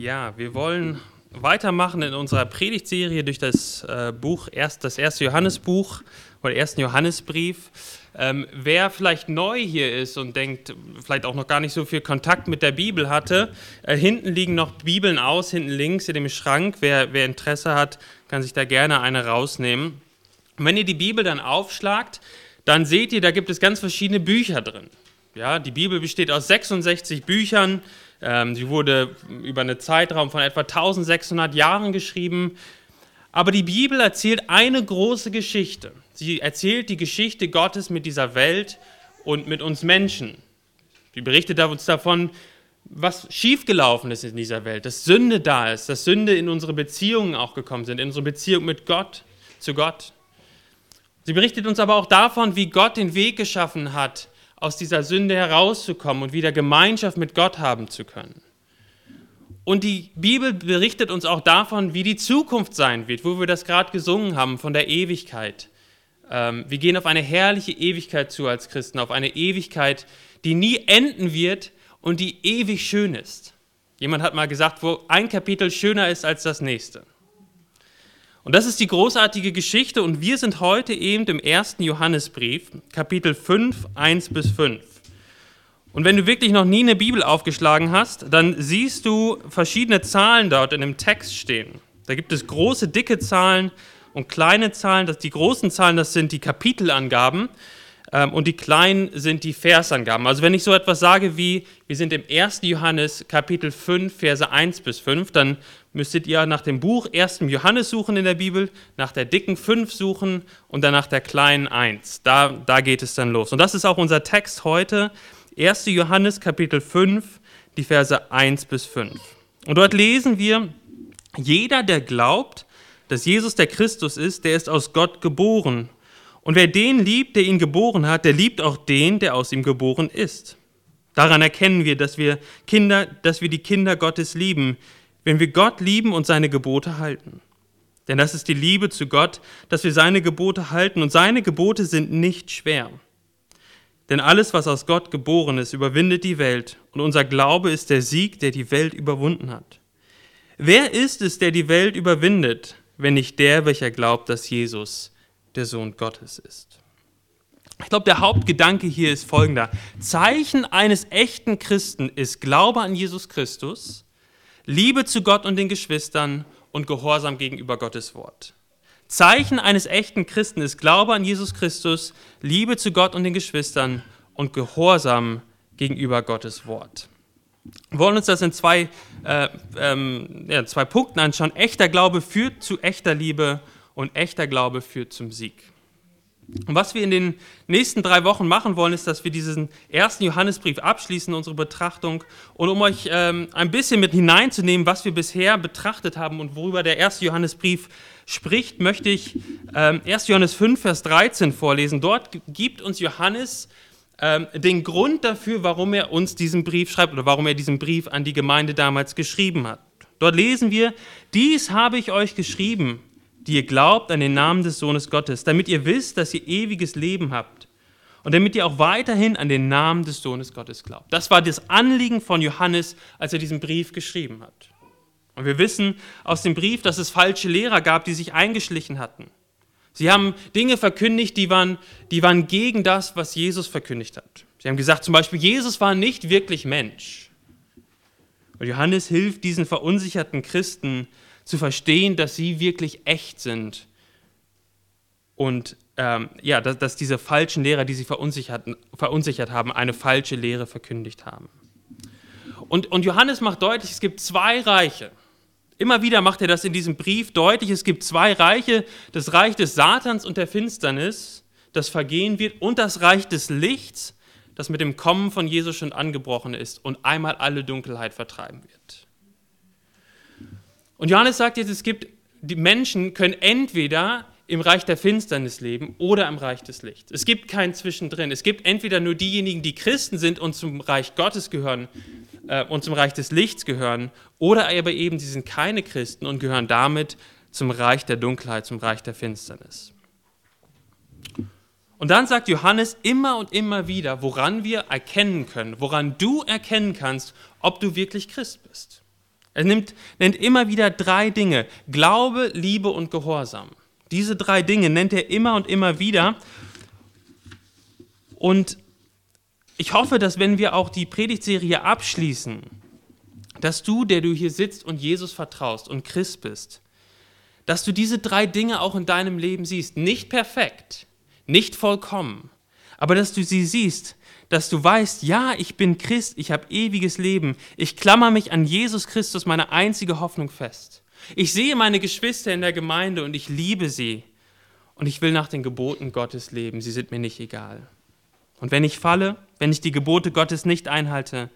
Ja, wir wollen weitermachen in unserer Predigtserie durch das äh, Buch, erst, das erste Johannesbuch oder ersten Johannesbrief. Ähm, wer vielleicht neu hier ist und denkt, vielleicht auch noch gar nicht so viel Kontakt mit der Bibel hatte, äh, hinten liegen noch Bibeln aus, hinten links in dem Schrank. Wer, wer Interesse hat, kann sich da gerne eine rausnehmen. Und wenn ihr die Bibel dann aufschlagt, dann seht ihr, da gibt es ganz verschiedene Bücher drin. Ja, die Bibel besteht aus 66 Büchern. Ähm, sie wurde über einen Zeitraum von etwa 1600 Jahren geschrieben. Aber die Bibel erzählt eine große Geschichte. Sie erzählt die Geschichte Gottes mit dieser Welt und mit uns Menschen. Sie berichtet uns davon, was schiefgelaufen ist in dieser Welt, dass Sünde da ist, dass Sünde in unsere Beziehungen auch gekommen sind, in unsere Beziehung mit Gott, zu Gott. Sie berichtet uns aber auch davon, wie Gott den Weg geschaffen hat, aus dieser Sünde herauszukommen und wieder Gemeinschaft mit Gott haben zu können. Und die Bibel berichtet uns auch davon, wie die Zukunft sein wird, wo wir das gerade gesungen haben, von der Ewigkeit. Ähm, wir gehen auf eine herrliche Ewigkeit zu als Christen, auf eine Ewigkeit, die nie enden wird und die ewig schön ist. Jemand hat mal gesagt, wo ein Kapitel schöner ist als das nächste. Und das ist die großartige Geschichte und wir sind heute eben im ersten Johannesbrief, Kapitel 5, 1 bis 5. Und wenn du wirklich noch nie eine Bibel aufgeschlagen hast, dann siehst du verschiedene Zahlen dort in dem Text stehen. Da gibt es große, dicke Zahlen und kleine Zahlen. Die großen Zahlen, das sind die Kapitelangaben ähm, und die kleinen sind die Versangaben. Also wenn ich so etwas sage wie, wir sind im 1. Johannes Kapitel 5, Verse 1 bis 5, dann müsstet ihr nach dem Buch 1. Johannes suchen in der Bibel, nach der dicken 5 suchen und dann nach der kleinen 1. Da, da geht es dann los. Und das ist auch unser Text heute, 1. Johannes Kapitel 5, die Verse 1 bis 5. Und dort lesen wir, jeder, der glaubt, dass Jesus der Christus ist, der ist aus Gott geboren. Und wer den liebt, der ihn geboren hat, der liebt auch den, der aus ihm geboren ist. Daran erkennen wir, dass wir Kinder, dass wir die Kinder Gottes lieben, wenn wir Gott lieben und seine Gebote halten. Denn das ist die Liebe zu Gott, dass wir seine Gebote halten und seine Gebote sind nicht schwer. Denn alles, was aus Gott geboren ist, überwindet die Welt und unser Glaube ist der Sieg, der die Welt überwunden hat. Wer ist es, der die Welt überwindet, wenn nicht der, welcher glaubt, dass Jesus der Sohn Gottes ist? Ich glaube, der Hauptgedanke hier ist folgender. Zeichen eines echten Christen ist Glaube an Jesus Christus Liebe zu Gott und den Geschwistern und Gehorsam gegenüber Gottes Wort. Zeichen eines echten Christen ist Glaube an Jesus Christus, Liebe zu Gott und den Geschwistern und Gehorsam gegenüber Gottes Wort. Wir wollen uns das in zwei, äh, ähm, ja, zwei Punkten anschauen. Echter Glaube führt zu echter Liebe und echter Glaube führt zum Sieg. Und was wir in den nächsten drei Wochen machen wollen, ist, dass wir diesen ersten Johannesbrief abschließen, unsere Betrachtung. Und um euch ähm, ein bisschen mit hineinzunehmen, was wir bisher betrachtet haben und worüber der erste Johannesbrief spricht, möchte ich ähm, 1. Johannes 5, Vers 13 vorlesen. Dort gibt uns Johannes ähm, den Grund dafür, warum er uns diesen Brief schreibt oder warum er diesen Brief an die Gemeinde damals geschrieben hat. Dort lesen wir, dies habe ich euch geschrieben, die ihr glaubt an den Namen des Sohnes Gottes, damit ihr wisst, dass ihr ewiges Leben habt und damit ihr auch weiterhin an den Namen des Sohnes Gottes glaubt. Das war das Anliegen von Johannes, als er diesen Brief geschrieben hat. Und wir wissen aus dem Brief, dass es falsche Lehrer gab, die sich eingeschlichen hatten. Sie haben Dinge verkündigt, die waren, die waren gegen das, was Jesus verkündigt hat. Sie haben gesagt zum Beispiel, Jesus war nicht wirklich Mensch. Und Johannes hilft diesen verunsicherten Christen, zu verstehen, dass sie wirklich echt sind und ähm, ja, dass, dass, diese falschen Lehrer, die sie verunsichert, verunsichert haben, eine falsche Lehre verkündigt haben. Und, und Johannes macht deutlich, es gibt zwei Reiche. Immer wieder macht er das in diesem Brief deutlich, es gibt zwei Reiche, das Reich des Satans und der Finsternis, das vergehen wird, und das Reich des Lichts, das mit dem Kommen von Jesus schon angebrochen ist und einmal alle Dunkelheit vertreiben wird. Und Johannes sagt jetzt, es gibt, die Menschen können entweder im Reich der Finsternis leben oder im Reich des Lichts. Es gibt kein Zwischendrin. Es gibt entweder nur diejenigen, die Christen sind und zum Reich Gottes gehören äh, und zum Reich des Lichts gehören, oder aber eben, sie sind keine Christen und gehören damit zum Reich der Dunkelheit, zum Reich der Finsternis. Und dann sagt Johannes immer und immer wieder, woran wir erkennen können, woran du erkennen kannst, ob du wirklich Christ bist. Er nimmt, nennt immer wieder drei Dinge. Glaube, Liebe und Gehorsam. Diese drei Dinge nennt er immer und immer wieder. Und ich hoffe, dass wenn wir auch die Predigtserie abschließen, dass du, der du hier sitzt und Jesus vertraust und Christ bist, dass du diese drei Dinge auch in deinem Leben siehst. Nicht perfekt, nicht vollkommen, aber dass du sie siehst, dass du weißt, ja, ich bin Christ, ich habe ewiges Leben, ich klammer mich an Jesus Christus, meine einzige Hoffnung fest. Ich sehe meine Geschwister in der Gemeinde und ich liebe sie und ich will nach den Geboten Gottes leben, sie sind mir nicht egal. Und wenn ich falle, wenn ich die Gebote Gottes nicht einhalte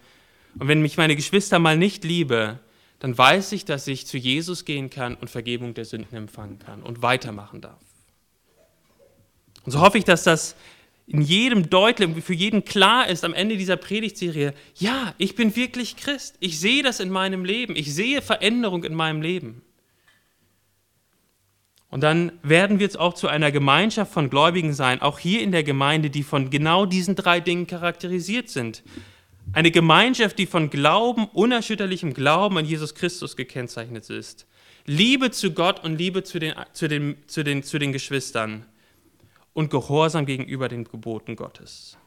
und wenn mich meine Geschwister mal nicht liebe, dann weiß ich, dass ich zu Jesus gehen kann und Vergebung der Sünden empfangen kann und weitermachen darf. Und so hoffe ich, dass das in jedem deutlich, für jeden klar ist am Ende dieser Predigtserie, ja, ich bin wirklich Christ. Ich sehe das in meinem Leben. Ich sehe Veränderung in meinem Leben. Und dann werden wir jetzt auch zu einer Gemeinschaft von Gläubigen sein, auch hier in der Gemeinde, die von genau diesen drei Dingen charakterisiert sind. Eine Gemeinschaft, die von Glauben, unerschütterlichem Glauben an Jesus Christus gekennzeichnet ist. Liebe zu Gott und Liebe zu den, zu den, zu den, zu den Geschwistern und Gehorsam gegenüber den Geboten Gottes.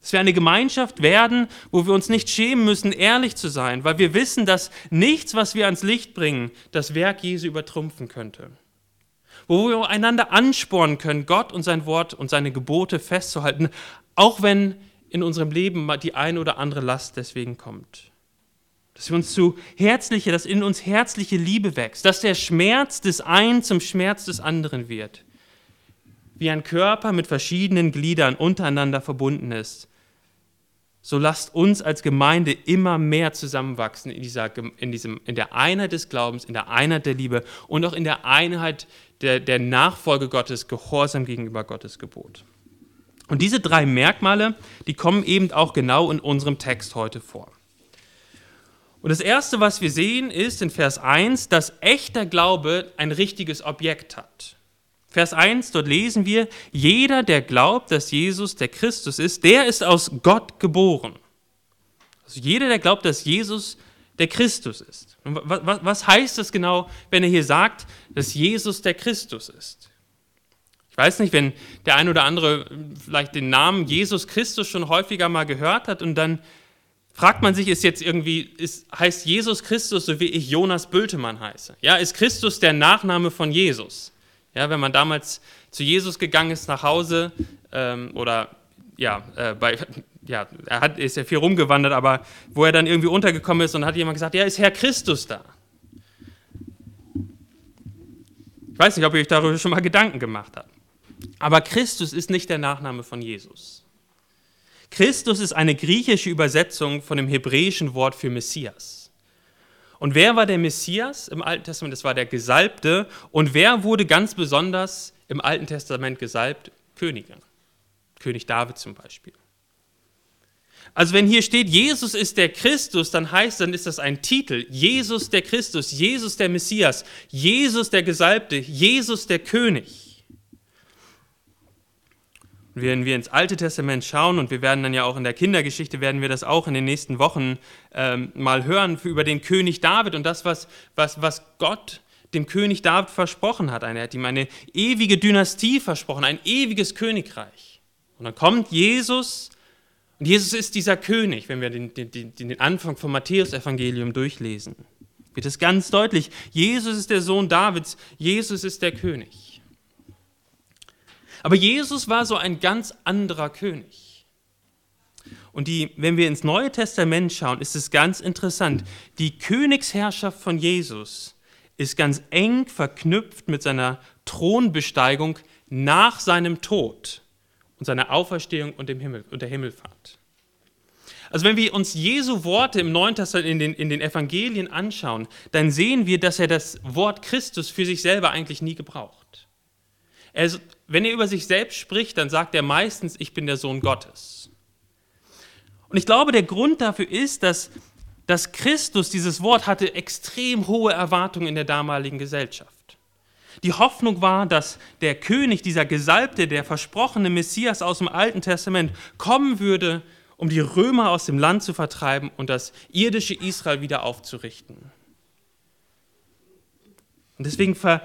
Dass wir eine Gemeinschaft werden, wo wir uns nicht schämen müssen, ehrlich zu sein, weil wir wissen, dass nichts, was wir ans Licht bringen, das Werk Jesu übertrumpfen könnte. Wo wir einander anspornen können, Gott und sein Wort und seine Gebote festzuhalten, auch wenn in unserem Leben die eine oder andere Last deswegen kommt. Dass wir uns zu herzliche, dass in uns herzliche Liebe wächst, dass der Schmerz des einen zum Schmerz des anderen wird wie ein Körper mit verschiedenen Gliedern untereinander verbunden ist, so lasst uns als Gemeinde immer mehr zusammenwachsen in, dieser, in, diesem, in der Einheit des Glaubens, in der Einheit der Liebe und auch in der Einheit der, der Nachfolge Gottes, Gehorsam gegenüber Gottes Gebot. Und diese drei Merkmale, die kommen eben auch genau in unserem Text heute vor. Und das Erste, was wir sehen, ist in Vers 1, dass echter Glaube ein richtiges Objekt hat. Vers 1, dort lesen wir, jeder, der glaubt, dass Jesus der Christus ist, der ist aus Gott geboren. Also jeder, der glaubt, dass Jesus der Christus ist. Und was, heißt das genau, wenn er hier sagt, dass Jesus der Christus ist? Ich weiß nicht, wenn der ein oder andere vielleicht den Namen Jesus Christus schon häufiger mal gehört hat und dann fragt man sich, ist jetzt irgendwie, ist, heißt Jesus Christus, so wie ich Jonas Bültemann heiße? Ja, ist Christus der Nachname von Jesus? Ja, wenn man damals zu Jesus gegangen ist nach Hause ähm, oder ja, äh, bei, ja, er hat, ist ja viel rumgewandert, aber wo er dann irgendwie untergekommen ist und hat jemand gesagt, ja, ist Herr Christus da? Ich weiß nicht, ob ihr euch darüber schon mal Gedanken gemacht habt. Aber Christus ist nicht der Nachname von Jesus. Christus ist eine griechische Übersetzung von dem hebräischen Wort für Messias. Und wer war der Messias im Alten Testament? Das war der Gesalbte. Und wer wurde ganz besonders im Alten Testament gesalbt? Könige. König David zum Beispiel. Also wenn hier steht, Jesus ist der Christus, dann heißt, dann ist das ein Titel. Jesus der Christus, Jesus der Messias, Jesus der Gesalbte, Jesus der König. Wenn wir ins Alte Testament schauen, und wir werden dann ja auch in der Kindergeschichte, werden wir das auch in den nächsten Wochen ähm, mal hören, über den König David und das, was, was, was Gott dem König David versprochen hat. Er hat ihm eine ewige Dynastie versprochen, ein ewiges Königreich. Und dann kommt Jesus, und Jesus ist dieser König, wenn wir den, den, den Anfang vom Matthäusevangelium durchlesen. Wird es ganz deutlich, Jesus ist der Sohn Davids, Jesus ist der König. Aber Jesus war so ein ganz anderer König. Und die, wenn wir ins Neue Testament schauen, ist es ganz interessant. Die Königsherrschaft von Jesus ist ganz eng verknüpft mit seiner Thronbesteigung nach seinem Tod und seiner Auferstehung und, dem Himmel, und der Himmelfahrt. Also wenn wir uns Jesu Worte im Neuen Testament in den, in den Evangelien anschauen, dann sehen wir, dass er das Wort Christus für sich selber eigentlich nie gebraucht. Er wenn er über sich selbst spricht, dann sagt er meistens, ich bin der Sohn Gottes. Und ich glaube, der Grund dafür ist, dass, dass Christus dieses Wort hatte extrem hohe Erwartungen in der damaligen Gesellschaft. Die Hoffnung war, dass der König, dieser Gesalbte, der versprochene Messias aus dem Alten Testament kommen würde um die Römer aus dem Land zu vertreiben und das irdische Israel wieder aufzurichten. Und deswegen ver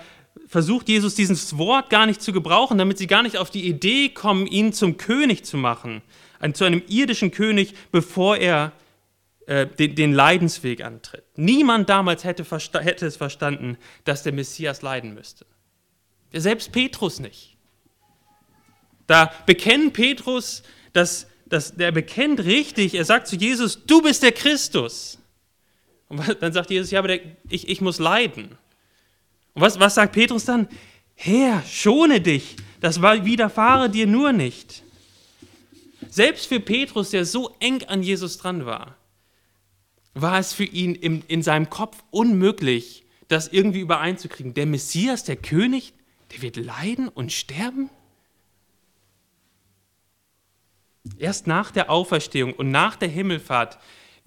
versucht Jesus dieses Wort gar nicht zu gebrauchen, damit sie gar nicht auf die Idee kommen, ihn zum König zu machen, zu einem irdischen König, bevor er äh, den, den, Leidensweg antritt. Niemand damals hätte, hätte es verstanden, dass der Messias leiden müsste. Selbst Petrus nicht. Da bekennt Petrus, dass, dass der bekennt richtig, er sagt zu Jesus, du bist der Christus. Und dann sagt Jesus, ja, aber der, ich, ich muss leiden. Und was, was sagt Petrus dann? Herr, schone dich, das widerfahre dir nur nicht. Selbst für Petrus, der so eng an Jesus dran war, war es für ihn in, in seinem Kopf unmöglich, das irgendwie übereinzukriegen. Der Messias, der König, der wird leiden und sterben? Erst nach der Auferstehung und nach der Himmelfahrt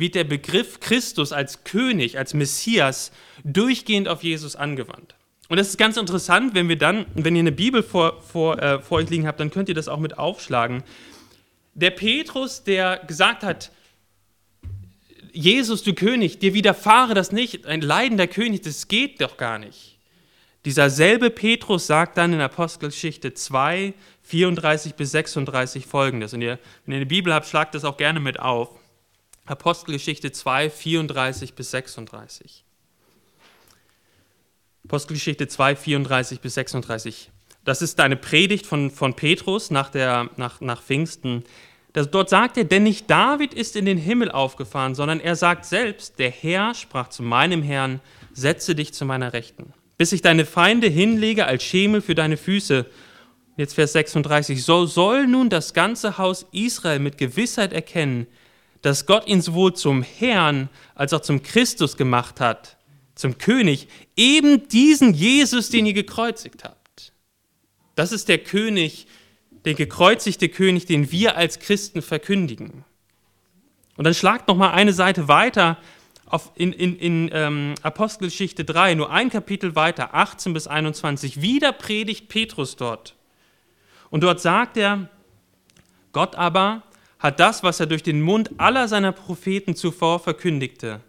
wird der Begriff Christus als König, als Messias durchgehend auf Jesus angewandt. Und das ist ganz interessant, wenn wir dann, wenn ihr eine Bibel vor, vor, äh, vor euch liegen habt, dann könnt ihr das auch mit aufschlagen. Der Petrus, der gesagt hat, Jesus, du König, dir widerfahre das nicht, ein leidender König, das geht doch gar nicht. Dieser selbe Petrus sagt dann in Apostelgeschichte 2, 34 bis 36 folgendes. Und ihr, wenn ihr eine Bibel habt, schlagt das auch gerne mit auf. Apostelgeschichte 2, 34 bis 36. Apostelgeschichte 2, 34 bis 36. Das ist eine Predigt von, von Petrus nach, der, nach, nach Pfingsten. Das, dort sagt er, denn nicht David ist in den Himmel aufgefahren, sondern er sagt selbst, der Herr sprach zu meinem Herrn, setze dich zu meiner Rechten, bis ich deine Feinde hinlege als Schemel für deine Füße. Jetzt Vers 36. So soll nun das ganze Haus Israel mit Gewissheit erkennen, dass Gott ihn sowohl zum Herrn als auch zum Christus gemacht hat, zum König, eben diesen Jesus, den ihr gekreuzigt habt. Das ist der König, der gekreuzigte König, den wir als Christen verkündigen. Und dann schlagt noch mal eine Seite weiter auf in, in, in ähm, Apostelgeschichte 3, nur ein Kapitel weiter, 18 bis 21. Wieder predigt Petrus dort. Und dort sagt er, Gott aber hat das, was er durch den Mund aller seiner Propheten zuvor verkündigte,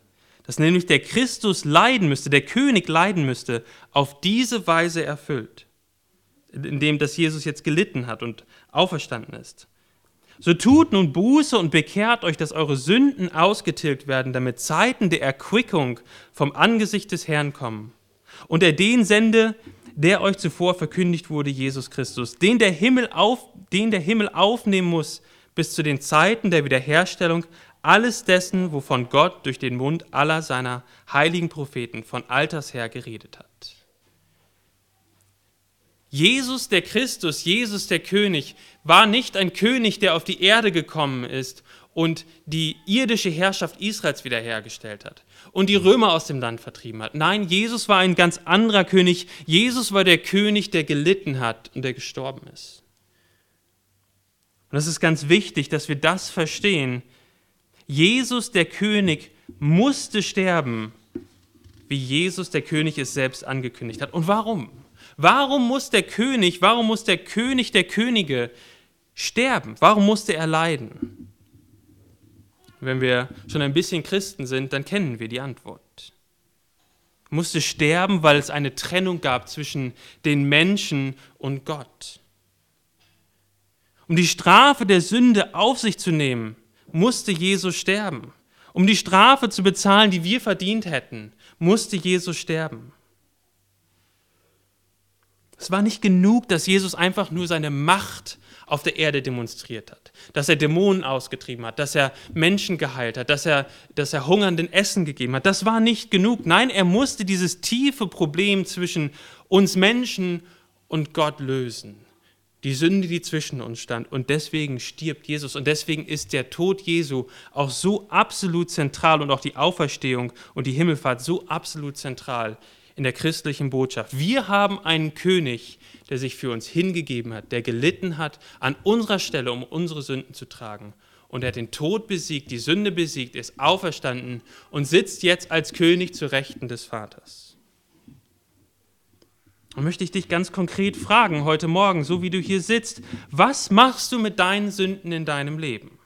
dass nämlich der Christus leiden müsste, der König leiden müsste, auf diese Weise erfüllt in dem das Jesus jetzt gelitten hat und auferstanden ist. So tut nun Buße und bekehrt euch, dass eure Sünden ausgetilgt werden, damit Zeiten der Erquickung vom Angesicht des Herrn kommen. Und er den sende, der euch zuvor verkündigt wurde, Jesus Christus, den der Himmel, auf, den der Himmel aufnehmen muss bis zu den Zeiten der Wiederherstellung alles dessen, wovon Gott durch den Mund aller seiner heiligen Propheten von alters her geredet hat. Jesus der Christus, Jesus der König, war nicht ein König, der auf die Erde gekommen ist und die irdische Herrschaft Israels wiederhergestellt hat und die Römer aus dem Land vertrieben hat. Nein, Jesus war ein ganz anderer König. Jesus war der König, der gelitten hat und der gestorben ist. Und es ist ganz wichtig, dass wir das verstehen. Jesus, der König, musste sterben, wie Jesus, der König, es selbst angekündigt hat. Und warum? Warum muss der König, warum muss der König der Könige sterben? Warum musste er leiden? Wenn wir schon ein bisschen Christen sind, dann kennen wir die Antwort. Er musste sterben, weil es eine Trennung gab zwischen den Menschen und Gott. Um die Strafe der Sünde auf sich zu nehmen, musste Jesus sterben. Um die Strafe zu bezahlen, die wir verdient hätten, musste Jesus sterben. Es war nicht genug, dass Jesus einfach nur seine Macht auf der Erde demonstriert hat, dass er Dämonen ausgetrieben hat, dass er Menschen geheilt hat, dass er, dass er Hungernden Essen gegeben hat. Das war nicht genug. Nein, er musste dieses tiefe Problem zwischen uns Menschen und Gott lösen. Die Sünde, die zwischen uns stand. Und deswegen stirbt Jesus. Und deswegen ist der Tod Jesu auch so absolut zentral und auch die Auferstehung und die Himmelfahrt so absolut zentral in der christlichen Botschaft. Wir haben einen König, der sich für uns hingegeben hat, der gelitten hat an unserer Stelle, um unsere Sünden zu tragen. Und er hat den Tod besiegt, die Sünde besiegt, ist auferstanden und sitzt jetzt als König zu Rechten des Vaters. Möchte ich dich ganz konkret fragen heute Morgen, so wie du hier sitzt, was machst du mit deinen Sünden in deinem Leben?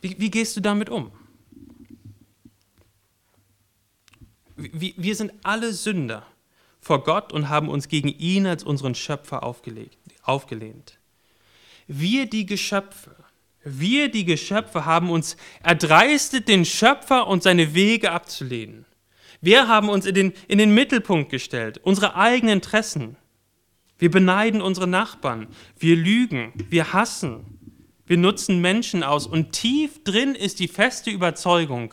Wie, wie gehst du damit um? Wir, wir sind alle Sünder vor Gott und haben uns gegen ihn als unseren Schöpfer aufgelegt, aufgelehnt. Wir die Geschöpfe, wir die Geschöpfe haben uns erdreistet, den Schöpfer und seine Wege abzulehnen. Wir haben uns in den, in den Mittelpunkt gestellt, unsere eigenen Interessen. Wir beneiden unsere Nachbarn, wir lügen, wir hassen, wir nutzen Menschen aus. Und tief drin ist die feste Überzeugung,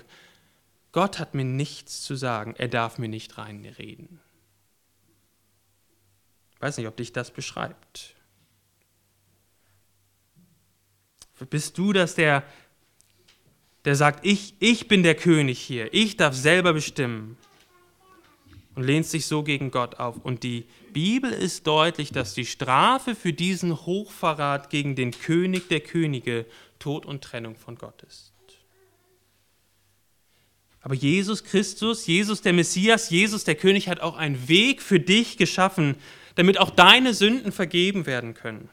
Gott hat mir nichts zu sagen, er darf mir nicht reinreden. Ich weiß nicht, ob dich das beschreibt. Bist du das, der, der sagt, ich, ich bin der König hier, ich darf selber bestimmen und lehnst sich so gegen Gott auf. Und die Bibel ist deutlich, dass die Strafe für diesen Hochverrat gegen den König der Könige Tod und Trennung von Gott ist. Aber Jesus Christus, Jesus der Messias, Jesus der König hat auch einen Weg für dich geschaffen, damit auch deine Sünden vergeben werden können.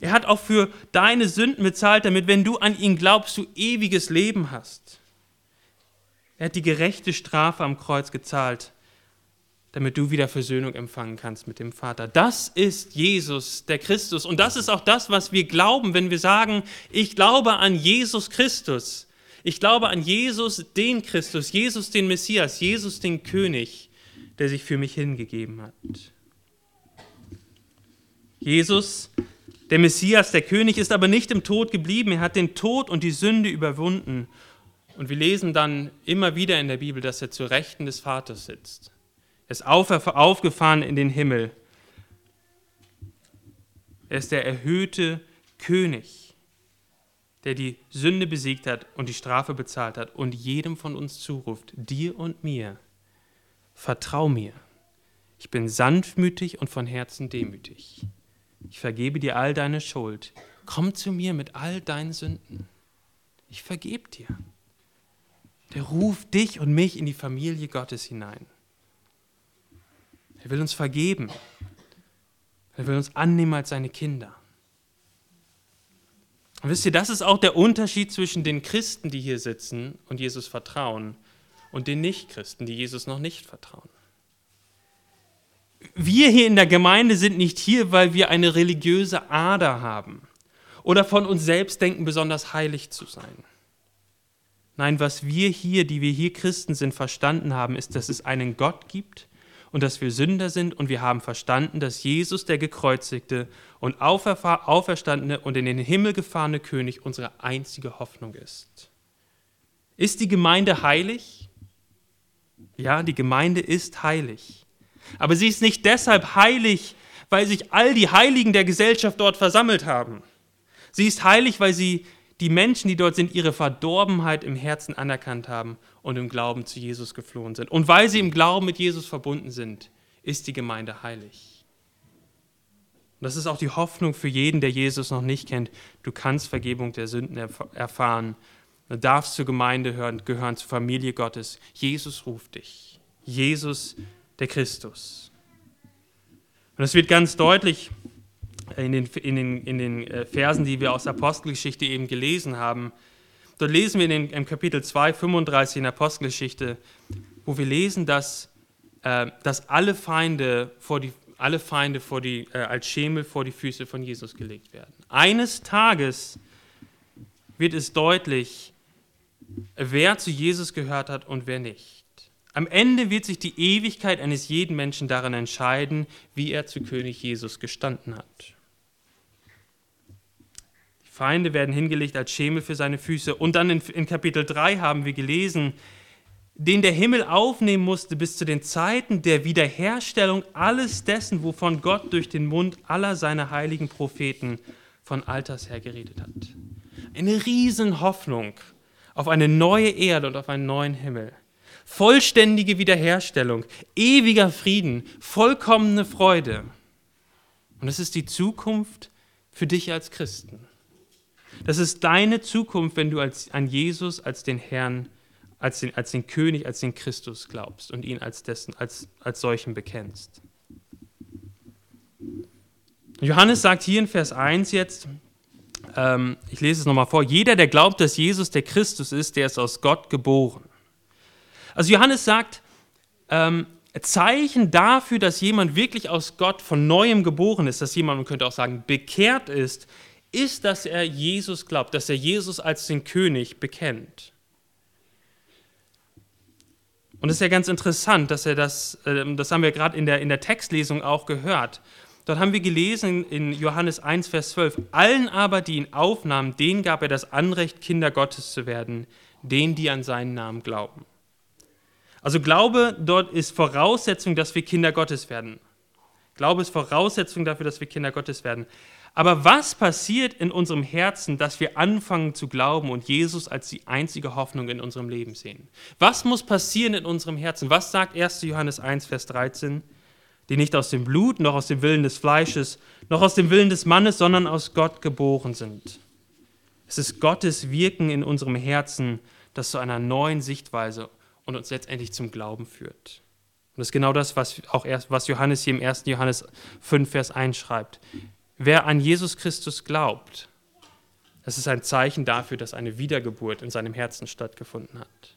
Er hat auch für deine Sünden bezahlt, damit, wenn du an ihn glaubst, du ewiges Leben hast. Er hat die gerechte Strafe am Kreuz gezahlt, damit du wieder Versöhnung empfangen kannst mit dem Vater. Das ist Jesus, der Christus. Und das ist auch das, was wir glauben, wenn wir sagen, ich glaube an Jesus Christus. Ich glaube an Jesus, den Christus, Jesus, den Messias, Jesus, den König, der sich für mich hingegeben hat. Jesus der Messias, der König, ist aber nicht im Tod geblieben. Er hat den Tod und die Sünde überwunden. Und wir lesen dann immer wieder in der Bibel, dass er zur Rechten des Vaters sitzt. Er ist aufgefahren in den Himmel. Er ist der erhöhte König, der die Sünde besiegt hat und die Strafe bezahlt hat und jedem von uns zuruft, dir und mir, vertrau mir. Ich bin sanftmütig und von Herzen demütig. Ich vergebe dir all deine Schuld. Komm zu mir mit all deinen Sünden. Ich vergebe dir. Der ruft dich und mich in die Familie Gottes hinein. Er will uns vergeben. Er will uns annehmen als seine Kinder. Und wisst ihr, das ist auch der Unterschied zwischen den Christen, die hier sitzen und Jesus vertrauen, und den Nichtchristen, die Jesus noch nicht vertrauen wir hier in der Gemeinde sind nicht hier, weil wir eine religiöse Ader haben oder von uns selbst denken, besonders heilig zu sein. Nein, was wir hier, die wir hier Christen sind, verstanden haben, ist, dass es einen Gott gibt und dass wir Sünder sind und wir haben verstanden, dass Jesus, der gekreuzigte und auferstandene und in den Himmel gefahrene König unsere einzige Hoffnung ist. Ist die Gemeinde heilig? Ja, die Gemeinde ist heilig. Aber sie ist nicht deshalb heilig, weil sich all die Heiligen der Gesellschaft dort versammelt haben. Sie ist heilig, weil sie die Menschen, die dort sind, ihre Verdorbenheit im Herzen anerkannt haben und im Glauben zu Jesus geflohen sind. Und weil sie im Glauben mit Jesus verbunden sind, ist die Gemeinde heilig. Und das ist auch die Hoffnung für jeden, der Jesus noch nicht kennt. Du kannst Vergebung der Sünden erfahren. Du darfst zur Gemeinde hören, gehören, zur Familie Gottes. Jesus ruft dich. Jesus der Christus. Und es wird ganz deutlich in den, in, den, in den äh, Versen, die wir aus der Apostelgeschichte eben gelesen haben. Dort lesen wir in im Kapitel 2, 35 in der Apostelgeschichte, wo wir lesen, dass, äh, dass alle Feinde, vor die, alle Feinde vor die, äh, als Schemel vor die Füße von Jesus gelegt werden. Eines Tages wird es deutlich, wer zu Jesus gehört hat und wer nicht. Am Ende wird sich die Ewigkeit eines jeden Menschen daran entscheiden, wie er zu König Jesus gestanden hat. Feinde werden hingelegt als Schemel für seine Füße. Und dann in, in Kapitel 3 haben wir gelesen, den der Himmel aufnehmen musste bis zu den Zeiten der Wiederherstellung alles dessen, wovon Gott durch den Mund aller seiner heiligen Propheten von alters her geredet hat. Eine Riesenhoffnung auf eine neue Erde und auf einen neuen Himmel vollständige Wiederherstellung, ewiger Frieden, vollkommene Freude. Und das ist die Zukunft für dich als Christen. Das ist deine Zukunft, wenn du als, an Jesus als den Herrn, als den, als den König, als den Christus glaubst und ihn als, dessen, als, als solchen bekennst. Johannes sagt hier in Vers 1 jetzt, ähm, ich lese es nochmal vor, jeder, der glaubt, dass Jesus der Christus ist, der ist aus Gott geboren. Also Johannes sagt, ähm, Zeichen dafür, dass jemand wirklich aus Gott von neuem geboren ist, dass jemand, man könnte auch sagen, bekehrt ist, ist, dass er Jesus glaubt, dass er Jesus als den König bekennt. Und es ist ja ganz interessant, dass er das, ähm, das haben wir gerade in der, in der Textlesung auch gehört. Dort haben wir gelesen in Johannes 1, Vers 12, allen aber, die ihn aufnahmen, denen gab er das Anrecht, Kinder Gottes zu werden, denen, die an seinen Namen glauben. Also Glaube dort ist Voraussetzung, dass wir Kinder Gottes werden. Glaube ist Voraussetzung dafür, dass wir Kinder Gottes werden. Aber was passiert in unserem Herzen, dass wir anfangen zu glauben und Jesus als die einzige Hoffnung in unserem Leben sehen? Was muss passieren in unserem Herzen? Was sagt 1. Johannes 1, Vers 13? Die nicht aus dem Blut, noch aus dem Willen des Fleisches, noch aus dem Willen des Mannes, sondern aus Gott geboren sind. Es ist Gottes Wirken in unserem Herzen, das zu einer neuen Sichtweise und uns letztendlich zum Glauben führt. Und das ist genau das, was auch erst, was Johannes hier im 1. Johannes 5, Vers 1 schreibt. Wer an Jesus Christus glaubt, das ist ein Zeichen dafür, dass eine Wiedergeburt in seinem Herzen stattgefunden hat.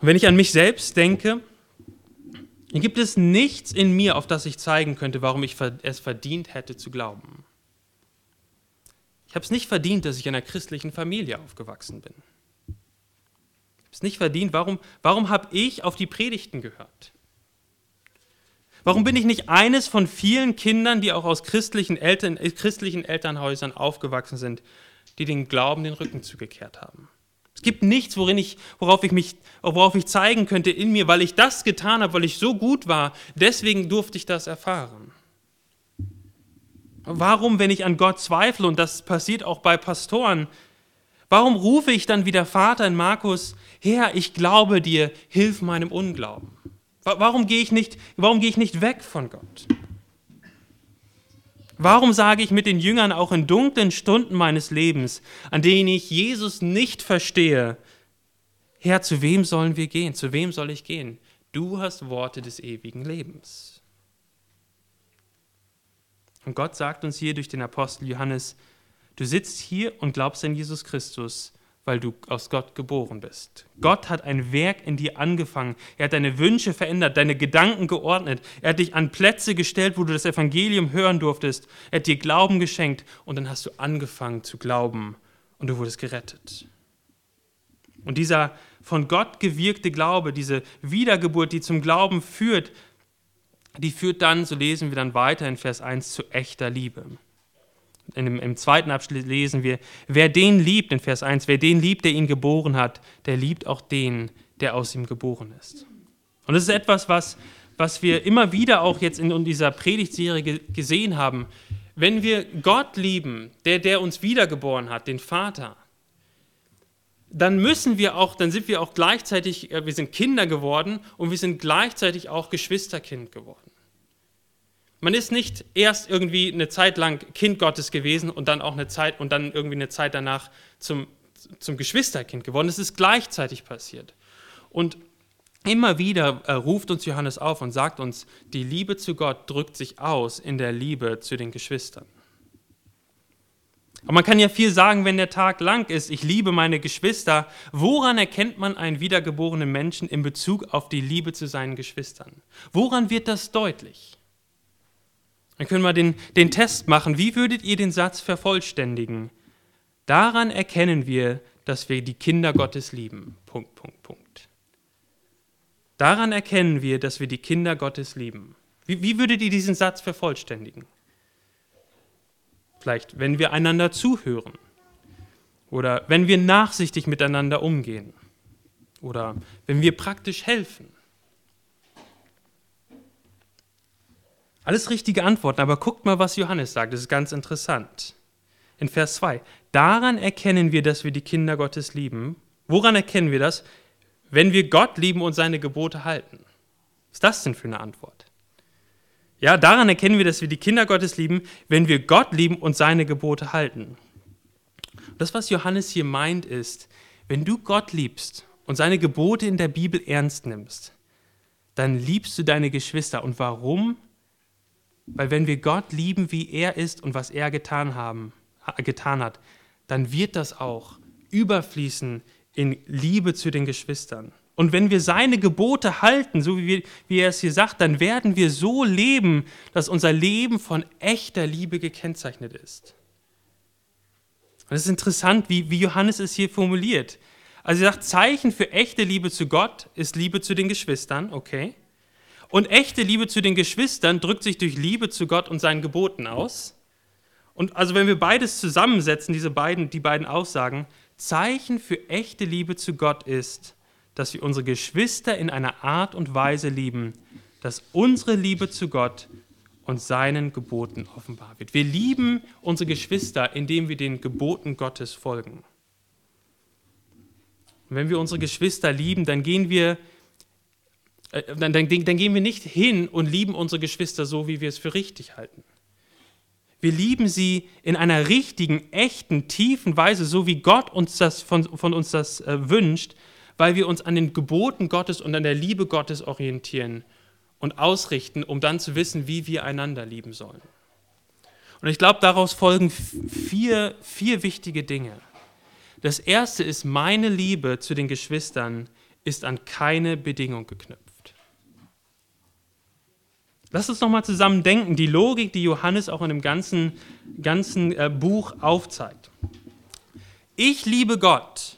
Und wenn ich an mich selbst denke, dann gibt es nichts in mir, auf das ich zeigen könnte, warum ich es verdient hätte zu glauben. Ich habe es nicht verdient, dass ich in einer christlichen Familie aufgewachsen bin. Ich habe es nicht verdient. Warum, warum habe ich auf die Predigten gehört? Warum bin ich nicht eines von vielen Kindern, die auch aus christlichen, Eltern, äh, christlichen Elternhäusern aufgewachsen sind, die den Glauben den Rücken zugekehrt haben? Es gibt nichts, worin ich, worauf, ich mich, worauf ich zeigen könnte in mir, weil ich das getan habe, weil ich so gut war. Deswegen durfte ich das erfahren. Warum, wenn ich an Gott zweifle, und das passiert auch bei Pastoren, warum rufe ich dann wie der Vater in Markus, Herr, ich glaube dir, hilf meinem Unglauben? Warum gehe ich nicht, warum gehe ich nicht weg von Gott? Warum sage ich mit den Jüngern auch in dunklen Stunden meines Lebens, an denen ich Jesus nicht verstehe, Herr, zu wem sollen wir gehen? Zu wem soll ich gehen? Du hast Worte des ewigen Lebens. Und Gott sagt uns hier durch den Apostel Johannes, du sitzt hier und glaubst an Jesus Christus, weil du aus Gott geboren bist. Gott hat ein Werk in dir angefangen. Er hat deine Wünsche verändert, deine Gedanken geordnet. Er hat dich an Plätze gestellt, wo du das Evangelium hören durftest. Er hat dir Glauben geschenkt und dann hast du angefangen zu glauben und du wurdest gerettet. Und dieser von Gott gewirkte Glaube, diese Wiedergeburt, die zum Glauben führt, die führt dann, so lesen wir dann weiter in Vers 1, zu echter Liebe in dem, im zweiten Abschnitt lesen wir, wer den liebt, in Vers 1, wer den liebt, der ihn geboren hat, der liebt auch den, der aus ihm geboren ist. Und das ist etwas, was, was wir immer wieder auch jetzt in dieser Predigtserie gesehen haben. Wenn wir Gott lieben, der, der uns wiedergeboren hat, den Vater, dann müssen wir auch, dann sind wir auch gleichzeitig, äh, wir sind Kinder geworden und wir sind gleichzeitig auch Geschwisterkind geworden. Man ist nicht erst irgendwie eine Zeit lang Kind Gottes gewesen und dann auch eine Zeit und dann irgendwie eine Zeit danach zum, zum Geschwisterkind geworden. Es ist gleichzeitig passiert. Und immer wieder äh, ruft uns Johannes auf und sagt uns, die Liebe zu Gott drückt sich aus in der Liebe zu den Geschwistern. Aber man kann ja viel sagen, wenn der Tag lang ist, ich liebe meine Geschwister. Woran erkennt man einen wiedergeborenen Menschen in Bezug auf die Liebe zu seinen Geschwistern? Woran wird das deutlich? Dann können wir den, den Test machen. Wie würdet ihr den Satz vervollständigen? Daran erkennen wir, dass wir die Kinder Gottes lieben. Punkt, Punkt, Punkt. Daran erkennen wir, dass wir die Kinder Gottes lieben. Wie, wie würdet ihr diesen Satz vervollständigen? Vielleicht, wenn wir einander zuhören. Oder wenn wir nachsichtig miteinander umgehen. Oder wenn wir praktisch helfen. Alles richtige Antworten, aber guckt mal, was Johannes sagt, das ist ganz interessant. In Vers 2, daran erkennen wir, dass wir die Kinder Gottes lieben. Woran erkennen wir das? Wenn wir Gott lieben und seine Gebote halten. Was ist das denn für eine Antwort? Ja, daran erkennen wir, dass wir die Kinder Gottes lieben, wenn wir Gott lieben und seine Gebote halten. Das, was Johannes hier meint, ist, wenn du Gott liebst und seine Gebote in der Bibel ernst nimmst, dann liebst du deine Geschwister. Und warum? Weil wenn wir Gott lieben, wie er ist und was er getan, haben, getan hat, dann wird das auch überfließen in Liebe zu den Geschwistern. Und wenn wir seine Gebote halten, so wie, wir, wie er es hier sagt, dann werden wir so leben, dass unser Leben von echter Liebe gekennzeichnet ist. Und es ist interessant, wie, wie Johannes es hier formuliert. Also er sagt, Zeichen für echte Liebe zu Gott ist Liebe zu den Geschwistern, okay. Und echte Liebe zu den Geschwistern drückt sich durch Liebe zu Gott und seinen Geboten aus. Und also wenn wir beides zusammensetzen, diese beiden, die beiden Aussagen, Zeichen für echte Liebe zu Gott ist, dass wir unsere Geschwister in einer Art und Weise lieben, dass unsere Liebe zu Gott und seinen Geboten offenbar wird. Wir lieben unsere Geschwister, indem wir den Geboten Gottes folgen. Und wenn wir unsere Geschwister lieben, dann gehen wir, dann, dann, dann gehen wir nicht hin und lieben unsere Geschwister so, wie wir es für richtig halten. Wir lieben sie in einer richtigen, echten, tiefen Weise, so wie Gott uns das von, von uns das äh, wünscht, weil wir uns an den Geboten Gottes und an der Liebe Gottes orientieren und ausrichten, um dann zu wissen, wie wir einander lieben sollen. Und ich glaube, daraus folgen vier, vier wichtige Dinge. Das erste ist, meine Liebe zu den Geschwistern ist an keine Bedingung geknüpft. Lass uns nochmal zusammen denken, die Logik, die Johannes auch in dem ganzen, ganzen äh, Buch aufzeigt. Ich liebe Gott.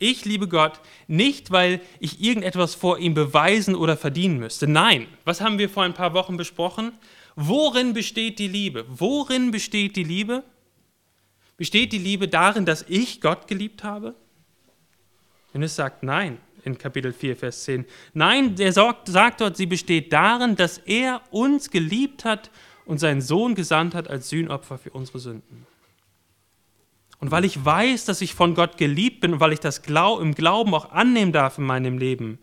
Ich liebe Gott nicht, weil ich irgendetwas vor ihm beweisen oder verdienen müsste. Nein, was haben wir vor ein paar Wochen besprochen? Worin besteht die Liebe? Worin besteht die Liebe? Besteht die Liebe darin, dass ich Gott geliebt habe? Und es sagt nein in Kapitel 4, Vers 10. Nein, sagt, sagt dort, sie besteht darin, dass er uns geliebt hat und seinen Sohn gesandt hat als Sühnopfer für unsere Sünden. Und weil ich weiß, dass ich von Gott geliebt bin und weil ich das im Glauben auch annehmen darf in meinem Leben,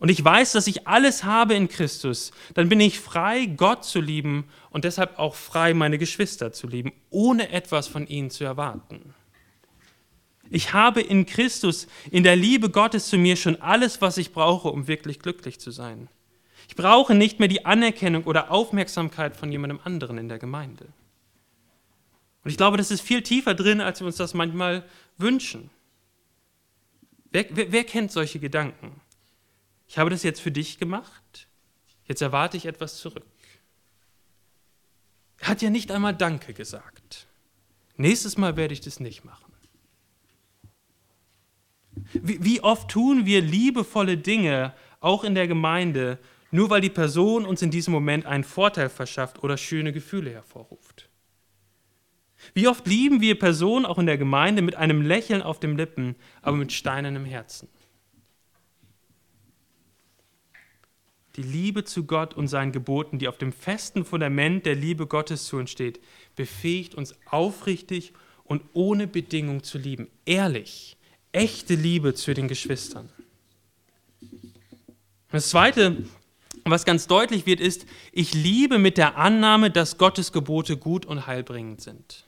und ich weiß, dass ich alles habe in Christus, dann bin ich frei, Gott zu lieben und deshalb auch frei, meine Geschwister zu lieben, ohne etwas von ihnen zu erwarten. Ich habe in Christus, in der Liebe Gottes zu mir schon alles, was ich brauche, um wirklich glücklich zu sein. Ich brauche nicht mehr die Anerkennung oder Aufmerksamkeit von jemandem anderen in der Gemeinde. Und ich glaube, das ist viel tiefer drin, als wir uns das manchmal wünschen. Wer, wer, wer kennt solche Gedanken? ich habe das jetzt für dich gemacht, jetzt erwarte ich etwas zurück. Er hat ja nicht einmal Danke gesagt. Nächstes Mal werde ich das nicht machen. Wie, oft tun wir liebevolle Dinge, auch in der Gemeinde, nur weil die Person uns in diesem Moment einen Vorteil verschafft oder schöne Gefühle hervorruft? Wie oft lieben wir Personen auch in der Gemeinde mit einem Lächeln auf den Lippen, aber mit steinernem Herzen? Die Liebe zu Gott und seinen Geboten, die auf dem festen Fundament der Liebe Gottes zu uns steht, befähigt uns aufrichtig und ohne Bedingung zu lieben. Ehrlich, echte Liebe zu den Geschwistern. Das Zweite, was ganz deutlich wird, ist, ich liebe mit der Annahme, dass Gottes Gebote gut und heilbringend sind.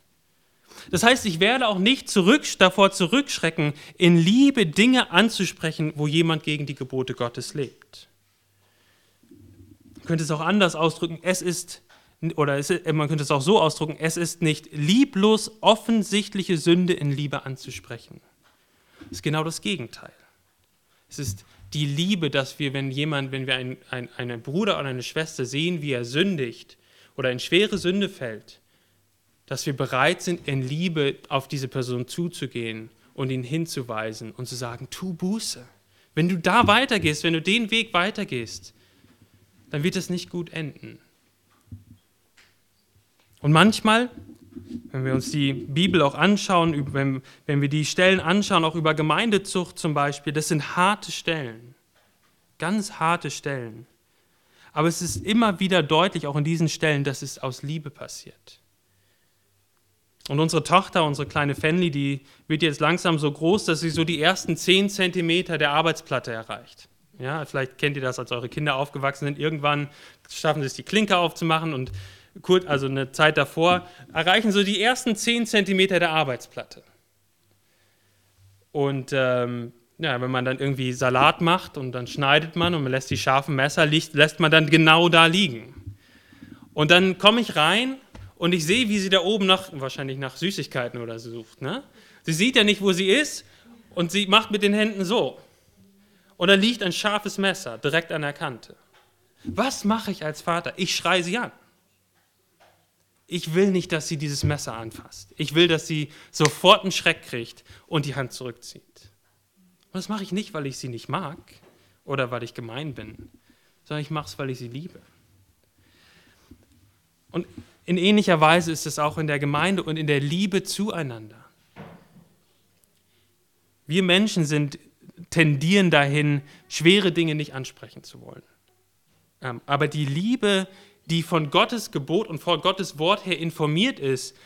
Das heißt, ich werde auch nicht zurück, davor zurückschrecken, in Liebe Dinge anzusprechen, wo jemand gegen die Gebote Gottes lebt. Man könnte es auch anders ausdrücken, es ist, oder es, man könnte es auch so ausdrücken, es ist nicht lieblos offensichtliche Sünde in Liebe anzusprechen. Ist genau das Gegenteil. Es ist die Liebe, dass wir, wenn jemand, wenn wir einen, ein, einen Bruder oder eine Schwester sehen, wie er sündigt oder in schwere Sünde fällt, dass wir bereit sind, in Liebe auf diese Person zuzugehen und ihn hinzuweisen und zu sagen, tu Buße. Wenn du da weitergehst, wenn du den Weg weitergehst, dann wird es nicht gut enden. Und manchmal, wenn wir uns die Bibel auch anschauen, wenn, wenn wir die Stellen anschauen, auch über Gemeindezucht zum Beispiel, das sind harte Stellen, ganz harte Stellen. Aber es ist immer wieder deutlich, auch in diesen Stellen, dass es aus Liebe passiert. Und unsere Tochter, unsere kleine Fanny, die wird jetzt langsam so groß, dass sie so die ersten zehn Zentimeter der Arbeitsplatte erreicht. Ja, vielleicht kennt ihr das, als eure Kinder aufgewachsen sind. Irgendwann schaffen sie es, die Klinke aufzumachen und kurz, also eine Zeit davor, erreichen so die ersten 10 Zentimeter der Arbeitsplatte. Und ähm, ja, wenn man dann irgendwie Salat macht und dann schneidet man und man lässt die scharfen Messer, lässt man dann genau da liegen. Und dann komme ich rein und ich sehe, wie sie da oben nach, wahrscheinlich nach Süßigkeiten oder so sucht. Ne? Sie sieht ja nicht, wo sie ist und sie macht mit den Händen so. Und da liegt ein scharfes Messer direkt an der Kante. Was mache ich als Vater? Ich schreie sie an. Ich will nicht, dass sie dieses Messer anfasst. Ich will, dass sie sofort einen Schreck kriegt und die Hand zurückzieht. Und das mache ich nicht, weil ich sie nicht mag oder weil ich gemein bin, sondern ich mache es, weil ich sie liebe. Und in ähnlicher Weise ist es auch in der Gemeinde und in der Liebe zueinander. Wir Menschen sind, tendieren dahin, schwere Dinge nicht ansprechen zu wollen. Ähm, aber die Liebe, die von Gottes Gebot und von Gottes Wort her informiert ist,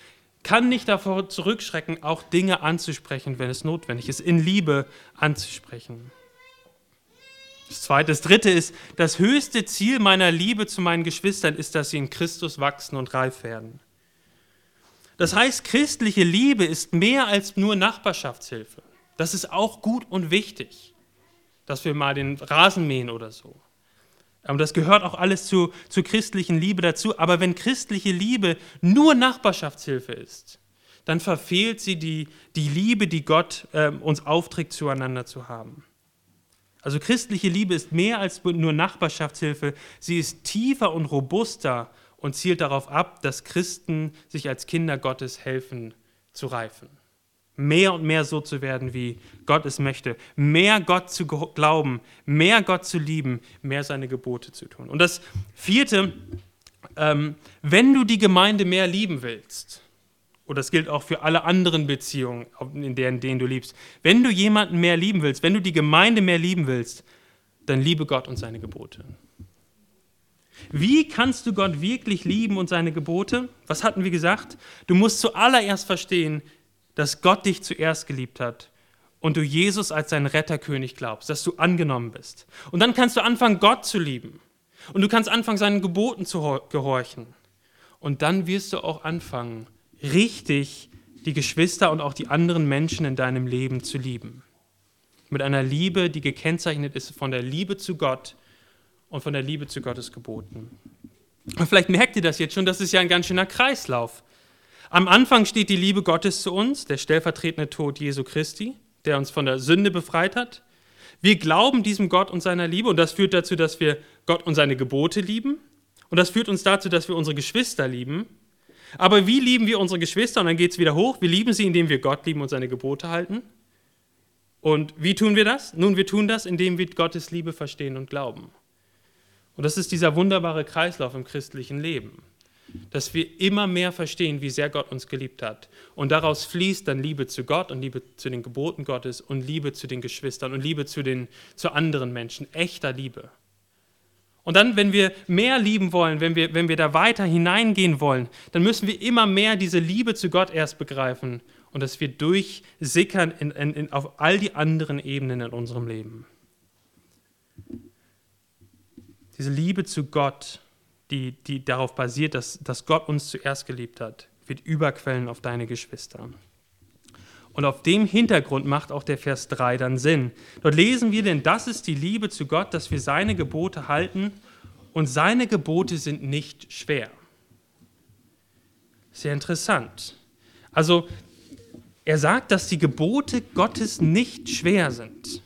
kann nicht davor zurückschrecken, auch Dinge anzusprechen, wenn es notwendig ist, in Liebe anzusprechen. Das zweite, das dritte ist, das höchste Ziel meiner Liebe zu meinen Geschwistern ist, dass sie in Christus wachsen und reif werden. Das heißt, christliche Liebe ist mehr als nur Nachbarschaftshilfe. Das ist auch gut und wichtig, dass wir mal den Rasen mähen oder so. Und das gehört auch alles zu, zur christlichen Liebe dazu. Aber wenn christliche Liebe nur Nachbarschaftshilfe ist, dann verfehlt sie die, die Liebe, die Gott äh, uns aufträgt, zueinander zu haben. Also christliche Liebe ist mehr als nur Nachbarschaftshilfe, sie ist tiefer und robuster und zielt darauf ab, dass Christen sich als Kinder Gottes helfen zu reifen. Mehr und mehr so zu werden, wie Gott es möchte. Mehr Gott zu glauben, mehr Gott zu lieben, mehr seine Gebote zu tun. Und das vierte, ähm, wenn du die Gemeinde mehr lieben willst, und das gilt auch für alle anderen Beziehungen, in denen, denen du liebst. Wenn du jemanden mehr lieben willst, wenn du die Gemeinde mehr lieben willst, dann liebe Gott und seine Gebote. Wie kannst du Gott wirklich lieben und seine Gebote? Was hatten wir gesagt? Du musst zuallererst verstehen, dass Gott dich zuerst geliebt hat und du Jesus als seinen Retterkönig glaubst, dass du angenommen bist. Und dann kannst du anfangen, Gott zu lieben. Und du kannst anfangen, seinen Geboten zu gehorchen. Und dann wirst du auch anfangen, richtig die Geschwister und auch die anderen Menschen in deinem Leben zu lieben. Mit einer Liebe, die gekennzeichnet ist von der Liebe zu Gott und von der Liebe zu Gottes Geboten. Und vielleicht merkt ihr das jetzt schon, das ist ja ein ganz schöner Kreislauf. Am Anfang steht die Liebe Gottes zu uns, der stellvertretende Tod Jesu Christi, der uns von der Sünde befreit hat. Wir glauben diesem Gott und seiner Liebe und das führt dazu, dass wir Gott und seine Gebote lieben. Und das führt uns dazu, dass wir unsere Geschwister lieben aber wie lieben wir unsere Geschwister? Und dann geht es wieder hoch. Wir lieben sie, indem wir Gott lieben und seine Gebote halten. Und wie tun wir das? Nun, wir tun das, indem wir Gottes Liebe verstehen und glauben. Und das ist dieser wunderbare Kreislauf im christlichen Leben, dass wir immer mehr verstehen, wie sehr Gott uns geliebt hat. Und daraus fließt dann Liebe zu Gott und Liebe zu den Geboten Gottes und Liebe zu den Geschwistern und Liebe zu, den, zu anderen Menschen, echter Liebe. Und dann, wenn wir mehr lieben wollen, wenn wir, wenn wir da weiter hineingehen wollen, dann müssen wir immer mehr diese Liebe zu Gott erst begreifen und dass wir durchsickern in, in, in, auf all die anderen Ebenen in unserem Leben. Diese Liebe zu Gott, die, die darauf basiert, dass, dass Gott uns zuerst geliebt hat, wird überquellen auf deine Geschwister. Und auf dem Hintergrund macht auch der Vers 3 dann Sinn. Dort lesen wir, denn das ist die Liebe zu Gott, dass wir seine Gebote halten und seine Gebote sind nicht schwer. Sehr interessant. Also er sagt, dass die Gebote Gottes nicht schwer sind.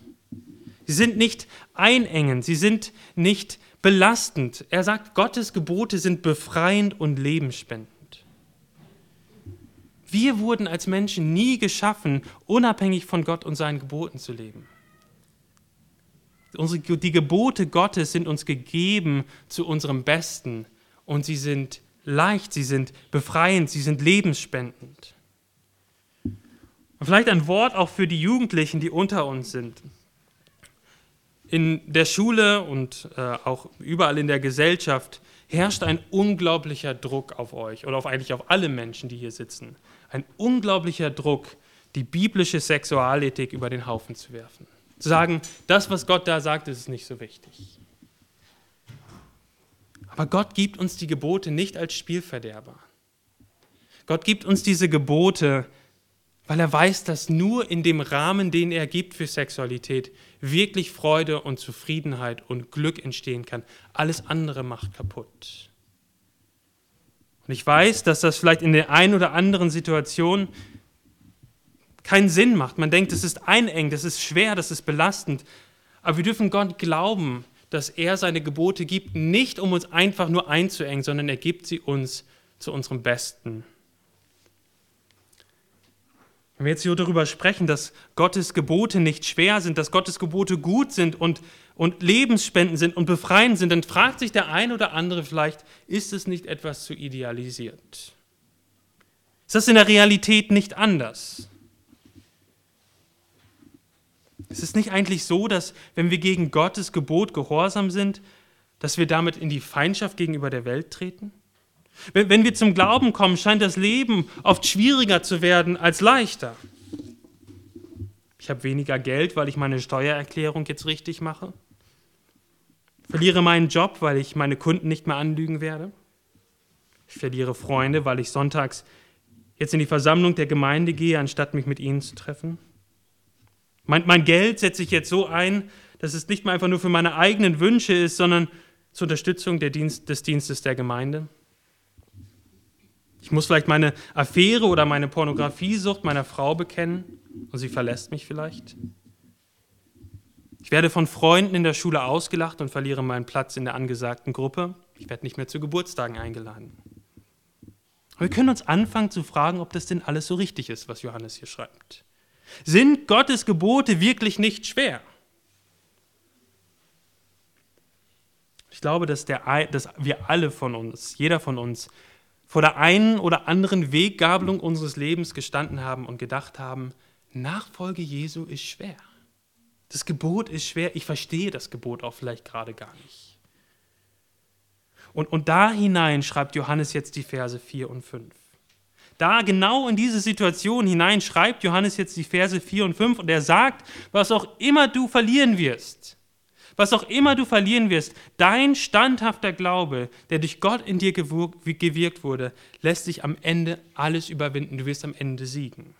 Sie sind nicht einengend, sie sind nicht belastend. Er sagt, Gottes Gebote sind befreiend und lebensspendend. Wir wurden als Menschen nie geschaffen, unabhängig von Gott und seinen Geboten zu leben. Unsere, die Gebote Gottes sind uns gegeben zu unserem Besten und sie sind leicht, sie sind befreiend, sie sind lebensspendend. Und vielleicht ein Wort auch für die Jugendlichen, die unter uns sind. In der Schule und äh, auch überall in der Gesellschaft herrscht ein unglaublicher Druck auf euch oder auf eigentlich auf alle Menschen, die hier sitzen ein unglaublicher Druck, die biblische Sexualethik über den Haufen zu werfen. Zu sagen, das, was Gott da sagt, ist nicht so wichtig. Aber Gott gibt uns die Gebote nicht als Spielverderber. Gott gibt uns diese Gebote, weil er weiß, dass nur in dem Rahmen, den er gibt für Sexualität, wirklich Freude und Zufriedenheit und Glück entstehen kann. Alles andere macht kaputt. Und ich weiß, dass das vielleicht in der einen oder anderen Situation keinen Sinn macht. Man denkt, das ist einengt, das ist schwer, das ist belastend. Aber wir dürfen Gott glauben, dass er seine Gebote gibt, nicht um uns einfach nur einzuengen, sondern er gibt sie uns zu unserem Besten. Wenn wir jetzt hier darüber sprechen, dass Gottes Gebote nicht schwer sind, dass Gottes Gebote gut sind und, und lebensspendend sind und befreiend sind, dann fragt sich der ein oder andere vielleicht, ist es nicht etwas zu idealisiert? Ist das in der Realität nicht anders? Ist es nicht eigentlich so, dass wenn wir gegen Gottes Gebot gehorsam sind, dass wir damit in die Feindschaft gegenüber der Welt treten? Wenn wir zum Glauben kommen, scheint das Leben oft schwieriger zu werden als leichter. Ich habe weniger Geld, weil ich meine Steuererklärung jetzt richtig mache. Verliere meinen Job, weil ich meine Kunden nicht mehr anlügen werde. Ich verliere Freunde, weil ich sonntags jetzt in die Versammlung der Gemeinde gehe, anstatt mich mit ihnen zu treffen. Mein, mein Geld setze ich jetzt so ein, dass es nicht mehr einfach nur für meine eigenen Wünsche ist, sondern zur Unterstützung Dienst, des Dienstes der Gemeinde. Ich muss vielleicht meine Affäre oder meine Pornografiesucht meiner Frau bekennen und sie verlässt mich vielleicht. Ich werde von Freunden in der Schule ausgelacht und verliere meinen Platz in der angesagten Gruppe. Ich werde nicht mehr zu Geburtstagen eingeladen. Aber wir können uns anfangen zu fragen, ob das denn alles so richtig ist, was Johannes hier schreibt. Sind Gottes Gebote wirklich nicht schwer? Ich glaube, dass, der, dass wir alle von uns, jeder von uns, vor der einen oder anderen Weggabelung unseres Lebens gestanden haben und gedacht haben, Nachfolge Jesu ist schwer. Das Gebot ist schwer. Ich verstehe das Gebot auch vielleicht gerade gar nicht. Und, und da hinein schreibt Johannes jetzt die Verse 4 und 5. Da genau in diese Situation hinein schreibt Johannes jetzt die Verse 4 und 5 und er sagt, was auch immer du verlieren wirst, was auch immer du verlieren wirst, dein standhafter Glaube, der durch Gott in dir gewirkt wurde, lässt sich am Ende alles überwinden. Du wirst am Ende siegen.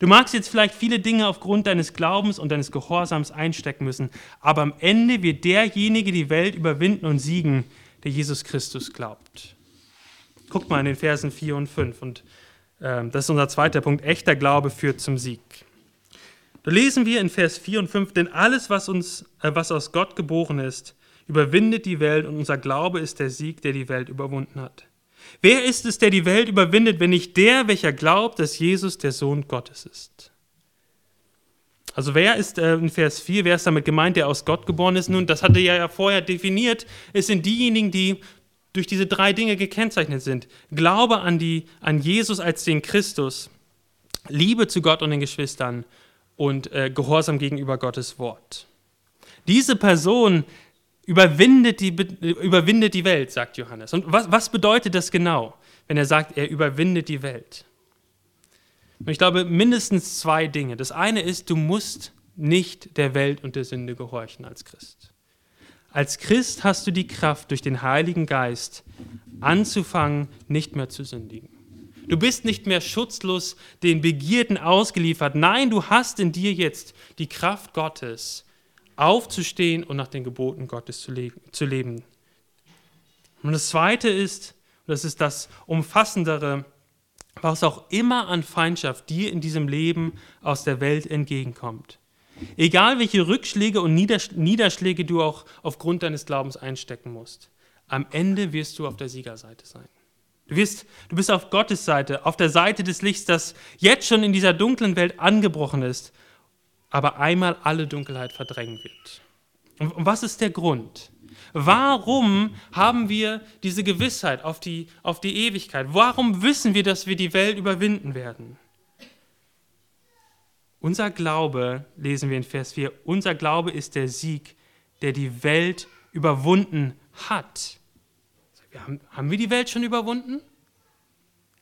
Du magst jetzt vielleicht viele Dinge aufgrund deines Glaubens und deines Gehorsams einstecken müssen, aber am Ende wird derjenige die Welt überwinden und siegen, der Jesus Christus glaubt. Guckt mal in den Versen 4 und 5 und äh, das ist unser zweiter Punkt. Echter Glaube führt zum Sieg. Da lesen wir in Vers 4 und 5, denn alles, was, uns, äh, was aus Gott geboren ist, überwindet die Welt und unser Glaube ist der Sieg, der die Welt überwunden hat. Wer ist es, der die Welt überwindet, wenn nicht der, welcher glaubt, dass Jesus der Sohn Gottes ist? Also wer ist äh, in Vers 4, wer ist damit gemeint, der aus Gott geboren ist? Nun, das hatte er ja vorher definiert. Es sind diejenigen, die durch diese drei Dinge gekennzeichnet sind. Glaube an, die, an Jesus als den Christus, Liebe zu Gott und den Geschwistern und äh, Gehorsam gegenüber Gottes Wort. Diese Person überwindet die, überwindet die Welt, sagt Johannes. Und was, was bedeutet das genau, wenn er sagt, er überwindet die Welt? Und ich glaube, mindestens zwei Dinge. Das eine ist, du musst nicht der Welt und der Sünde gehorchen als Christ. Als Christ hast du die Kraft, durch den Heiligen Geist anzufangen, nicht mehr zu sündigen. Du bist nicht mehr schutzlos den Begierden ausgeliefert. Nein, du hast in dir jetzt die Kraft Gottes, aufzustehen und nach den Geboten Gottes zu, le zu leben. Und das Zweite ist, das ist das Umfassendere, was auch immer an Feindschaft dir in diesem Leben aus der Welt entgegenkommt. Egal welche Rückschläge und Niederschläge du auch aufgrund deines Glaubens einstecken musst, am Ende wirst du auf der Siegerseite sein. Du, wirst, du bist auf Gottes Seite, auf der Seite des Lichts, das jetzt schon in dieser dunklen Welt angebrochen ist, aber einmal alle Dunkelheit verdrängen wird. Und was ist der Grund? Warum haben wir diese Gewissheit auf die, auf die Ewigkeit? Warum wissen wir, dass wir die Welt überwinden werden? Unser Glaube, lesen wir in Vers 4, unser Glaube ist der Sieg, der die Welt überwunden hat. Haben, haben wir die Welt schon überwunden?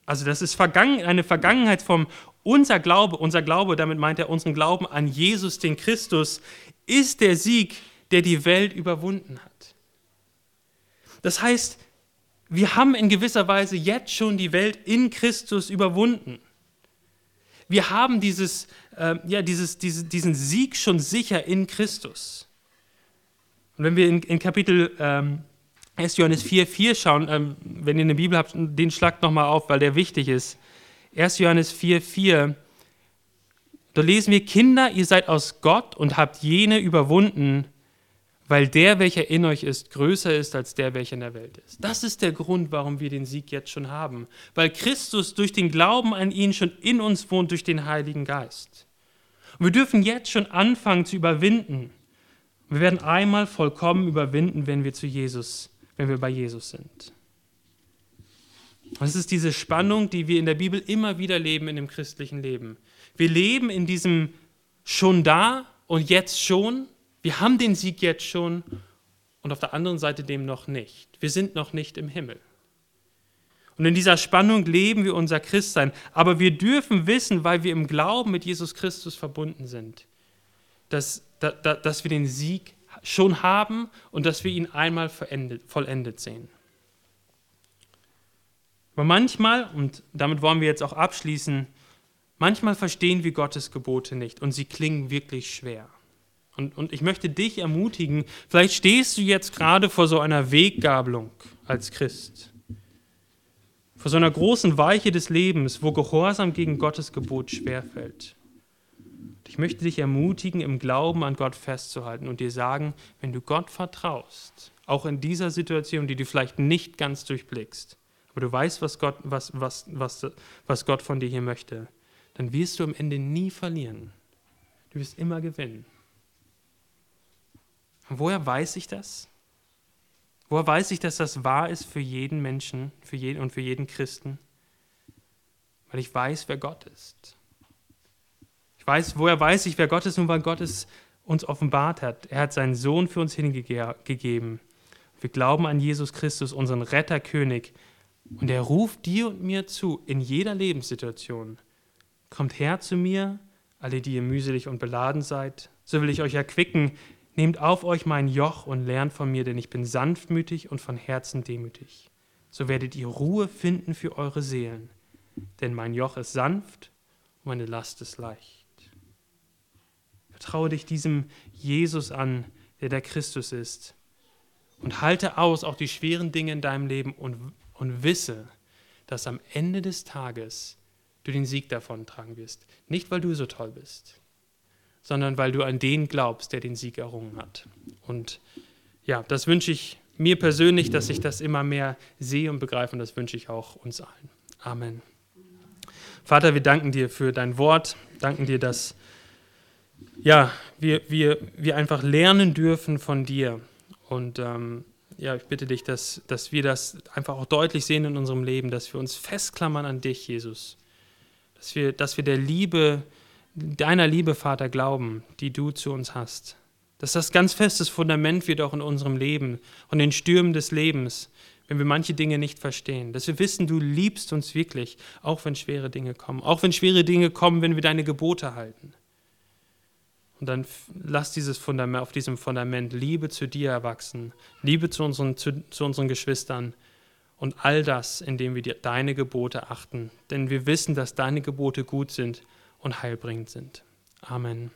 Also das ist Vergangen, eine Vergangenheitsform. Unser Glaube, unser Glaube, damit meint er unseren Glauben an Jesus, den Christus, ist der Sieg, der die Welt überwunden hat. Das heißt, wir haben in gewisser Weise jetzt schon die Welt in Christus überwunden. Wir haben dieses, äh, ja, dieses, diese, diesen Sieg schon sicher in Christus. Und wenn wir in, in Kapitel ähm, 1. Johannes 4, 4 schauen, ähm, wenn ihr eine Bibel habt, den schlagt nochmal auf, weil der wichtig ist. 1. Johannes 4, 4, da lesen wir, Kinder, ihr seid aus Gott und habt jene überwunden, weil der, welcher in euch ist, größer ist als der, welcher in der Welt ist. Das ist der Grund, warum wir den Sieg jetzt schon haben, weil Christus durch den Glauben an ihn schon in uns wohnt durch den Heiligen Geist. Und wir dürfen jetzt schon anfangen zu überwinden. Wir werden einmal vollkommen überwinden, wenn wir zu Jesus, wenn wir bei Jesus sind. Und es ist diese Spannung, die wir in der Bibel immer wieder leben in dem christlichen Leben. Wir leben in diesem schon da und jetzt schon. Wir haben den Sieg jetzt schon und auf der anderen Seite dem noch nicht. Wir sind noch nicht im Himmel. Und in dieser Spannung leben wir unser Christsein. Aber wir dürfen wissen, weil wir im Glauben mit Jesus Christus verbunden sind, dass, dass, dass wir den Sieg schon haben und dass wir ihn einmal vollendet sehen. Aber manchmal, und damit wollen wir jetzt auch abschließen, manchmal verstehen wir Gottes Gebote nicht und sie klingen wirklich schwer. Und, und ich möchte dich ermutigen, vielleicht stehst du jetzt gerade vor so einer Weggabelung als Christ, vor so einer großen Weiche des Lebens, wo Gehorsam gegen Gottes Gebot schwerfällt. Ich möchte dich ermutigen, im Glauben an Gott festzuhalten und dir sagen, wenn du Gott vertraust, auch in dieser Situation, die du vielleicht nicht ganz durchblickst, aber du weißt, was Gott, was, was, was, was Gott von dir hier möchte, dann wirst du am Ende nie verlieren. Du wirst immer gewinnen. Und woher weiß ich das? Woher weiß ich, dass das wahr ist für jeden Menschen für jeden, und für jeden Christen? Weil ich weiß, wer Gott ist. Ich weiß, woher weiß ich, wer Gott ist? Nun, weil Gott es uns offenbart hat. Er hat seinen Sohn für uns hingegeben. Wir glauben an Jesus Christus, unseren Retterkönig, und er ruft dir und mir zu, in jeder Lebenssituation. Kommt her zu mir, alle, die ihr mühselig und beladen seid, so will ich euch erquicken. Nehmt auf euch mein Joch und lernt von mir, denn ich bin sanftmütig und von Herzen demütig. So werdet ihr Ruhe finden für eure Seelen. Denn mein Joch ist sanft und meine Last ist leicht. Vertraue dich diesem Jesus an, der der Christus ist. Und halte aus auch die schweren Dinge in deinem Leben und und wisse, dass am Ende des Tages du den Sieg davon tragen wirst. Nicht, weil du so toll bist, sondern weil du an den glaubst, der den Sieg errungen hat. Und ja, das wünsche ich mir persönlich, dass ich das immer mehr sehe und begreife und das wünsche ich auch uns allen. Amen. Vater, wir danken dir für dein Wort, danken dir, dass ja, wir, wir, wir einfach lernen dürfen von dir und ähm, ja, ich bitte dich, dass, dass wir das einfach auch deutlich sehen in unserem Leben, dass wir uns festklammern an dich, Jesus. Dass wir, dass wir der Liebe, deiner Liebe, Vater, glauben, die du zu uns hast. Dass das ganz festes Fundament wird auch in unserem Leben und den Stürmen des Lebens, wenn wir manche Dinge nicht verstehen. Dass wir wissen, du liebst uns wirklich, auch wenn schwere Dinge kommen. Auch wenn schwere Dinge kommen, wenn wir deine Gebote halten. Und dann lass dieses Fundament, auf diesem Fundament Liebe zu dir erwachsen, Liebe zu unseren, zu, zu unseren Geschwistern und all das, indem wir deine Gebote achten. Denn wir wissen, dass deine Gebote gut sind und heilbringend sind. Amen.